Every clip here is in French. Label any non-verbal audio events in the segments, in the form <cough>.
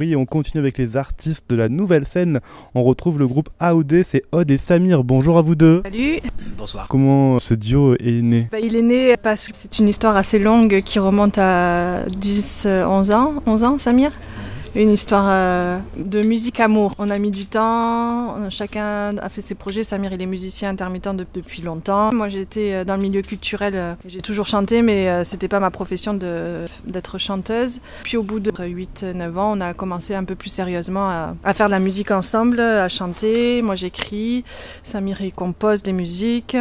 Oui, on continue avec les artistes de la nouvelle scène. On retrouve le groupe AOD, c'est Odd et Samir. Bonjour à vous deux. Salut Bonsoir. Comment ce duo est né? Bah, Il est né parce que c'est une histoire assez longue qui remonte à 10, 11 ans. 11 ans, Samir? Une histoire euh, de musique amour. On a mis du temps, chacun a fait ses projets. Samir, il est musicien intermittent depuis longtemps. Moi, j'étais euh, dans le milieu culturel, euh, j'ai toujours chanté, mais c'était pas ma profession d'être chanteuse. Puis au bout de 8-9 ans, on a commencé un peu plus sérieusement à, à faire de la musique ensemble, à chanter. Moi, j'écris, Samir, il compose des musiques.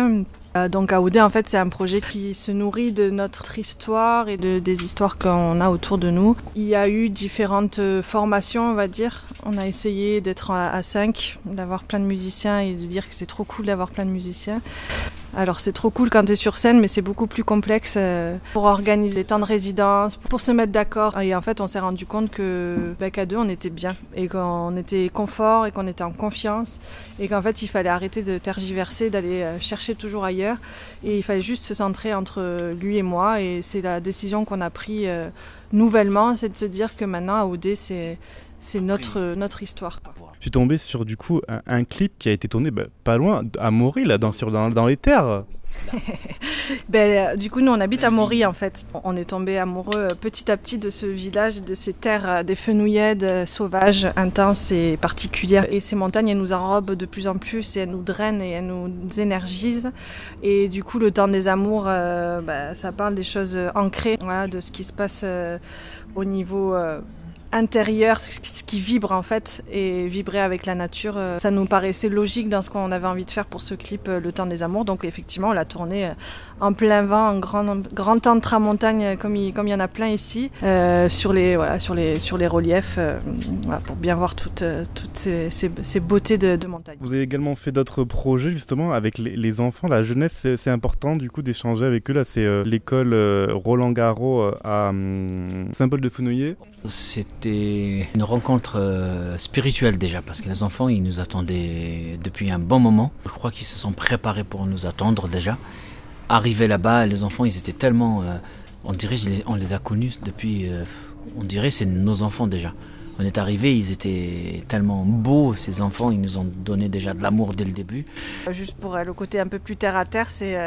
Euh, donc AOD, en fait, c'est un projet qui se nourrit de notre histoire et de, des histoires qu'on a autour de nous. Il y a eu différentes euh, formations, on va dire. On a essayé d'être à 5, d'avoir plein de musiciens et de dire que c'est trop cool d'avoir plein de musiciens. Alors c'est trop cool quand tu es sur scène, mais c'est beaucoup plus complexe euh, pour organiser les temps de résidence, pour se mettre d'accord. Et en fait, on s'est rendu compte que bah, qu'à deux, on était bien et qu'on était confort et qu'on était en confiance et qu'en fait, il fallait arrêter de tergiverser, d'aller euh, chercher toujours ailleurs et il fallait juste se centrer entre lui et moi. Et c'est la décision qu'on a prise euh, nouvellement, c'est de se dire que maintenant, à OD, c'est c'est notre, notre histoire. Je suis tombé sur du coup un, clip qui a été tourné bah, pas loin, à Maury, là, dans, sur, dans, dans les terres. <laughs> ben, euh, du coup, nous, on habite à Maury, en fait. On est tombé amoureux euh, petit à petit de ce village, de ces terres, euh, des fenouillèdes sauvages, intenses et particulières. Et ces montagnes, elles nous enrobent de plus en plus et elles nous drainent et elles nous énergisent. Et du coup, le temps des amours, ben, ça parle des choses ancrées, de ce qui se passe au niveau intérieur, ce qui vibre en fait, et vibrer avec la nature. Euh, ça nous paraissait logique dans ce qu'on avait envie de faire pour ce clip, euh, Le Temps des Amours. Donc effectivement, on l'a tourné euh, en plein vent, en grand, grand temps de tramontagne, comme il, comme il y en a plein ici, sur, les, voilà, sur, les, sur les reliefs, pour bien voir toutes, toutes ces, ces, beautés de, de, montagne. Vous avez également fait d'autres projets justement avec les, les enfants, la jeunesse, c'est important du coup d'échanger avec eux. Là, c'est l'école Roland Garros à hum, Saint-Paul de Fenouillet. C'était une rencontre euh, spirituelle déjà, parce que les enfants, ils nous attendaient depuis un bon moment. Je crois qu'ils se sont préparés pour nous attendre déjà. Arrivés là-bas, les enfants, ils étaient tellement... Euh, on dirait, on les a connus depuis... Euh, on dirait c'est nos enfants déjà. On est arrivé, ils étaient tellement beaux, ces enfants, ils nous ont donné déjà de l'amour dès le début. Juste pour le côté un peu plus terre à terre, c'est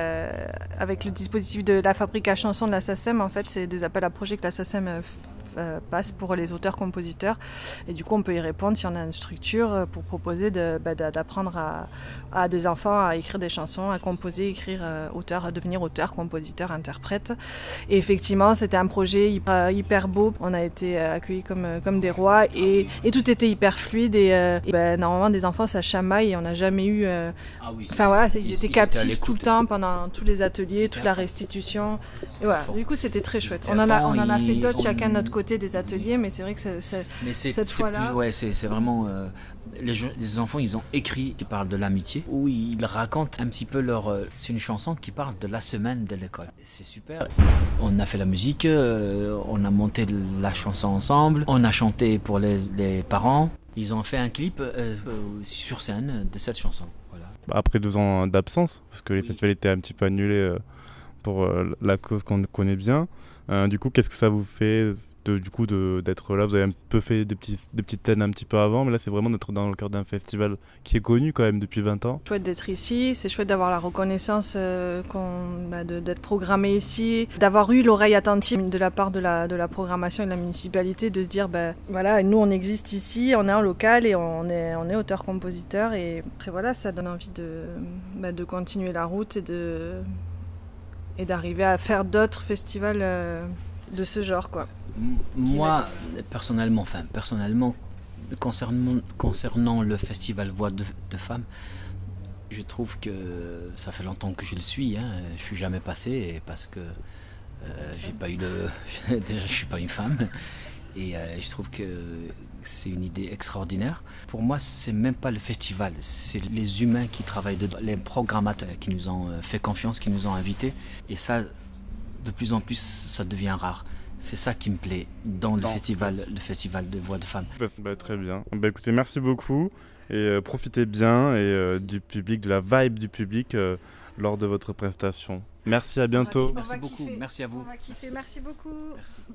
avec le dispositif de la fabrique à chansons de la SACEM, en fait, c'est des appels à projets que la SACEM passe pour les auteurs-compositeurs. Et du coup, on peut y répondre si on a une structure euh, pour proposer bah, d'apprendre à, à, des enfants à écrire des chansons, à composer, écrire euh, auteur, à devenir auteur, compositeur, interprète. Et effectivement, c'était un projet hyper, beau. On a été accueillis comme, comme des rois et, et tout était hyper fluide. Et, bah, normalement, des enfants, ça chamaille et on n'a jamais eu. Ah enfin voilà, ils, étaient captifs tout le temps pendant tous les ateliers, toute la restitution. Et voilà, du coup, c'était très chouette. On en a, on en a fait d'autres, chacun de notre côté des ateliers, mais c'est vrai que cette fois-là. Ouais, c'est vraiment. Euh, les, les, enfants, ils ont écrit qui parlent de l'amitié, où ils racontent un petit peu leur. Euh, c'est une chanson qui parle de la semaine de l'école. C'est super. On a fait la musique, euh, on a monté la chanson ensemble, on a chanté pour les, les parents. Ils ont fait un clip sur scène de cette chanson. Voilà. Bah, après deux ans d'absence, parce que les festivals étaient un petit peu annulés pour la cause qu'on connaît bien. du coup, qu'est-ce que ça vous fait du coup d'être là. Vous avez un peu fait des, petits, des petites scènes un petit peu avant, mais là c'est vraiment d'être dans le cœur d'un festival qui est connu quand même depuis 20 ans. Chouette d'être ici, c'est chouette d'avoir la reconnaissance euh, bah, d'être programmé ici, d'avoir eu l'oreille attentive de la part de la, de la programmation et de la municipalité, de se dire bah, voilà, nous on existe ici, on est en local et on est, on est auteur-compositeur et après voilà, ça donne envie de, bah, de continuer la route et de et d'arriver à faire d'autres festivals euh, de ce genre quoi. Moi, personnellement, enfin, personnellement, concernant, le festival Voix de, Femmes, je trouve que ça fait longtemps que je le suis. Hein. Je suis jamais passé parce que euh, j'ai pas eu le. <laughs> Déjà, je suis pas une femme. Et euh, je trouve que c'est une idée extraordinaire. Pour moi, c'est même pas le festival, c'est les humains qui travaillent dedans, les programmateurs qui nous ont euh, fait confiance, qui nous ont invités. Et ça, de plus en plus, ça devient rare. C'est ça qui me plaît dans le festival, le festival de voix de femmes. Bah, bah, très bien. Bah, écoutez, merci beaucoup et euh, profitez bien et euh, du public, de la vibe du public euh, lors de votre prestation. Merci, à bientôt. Merci beaucoup. Merci à vous. Merci beaucoup.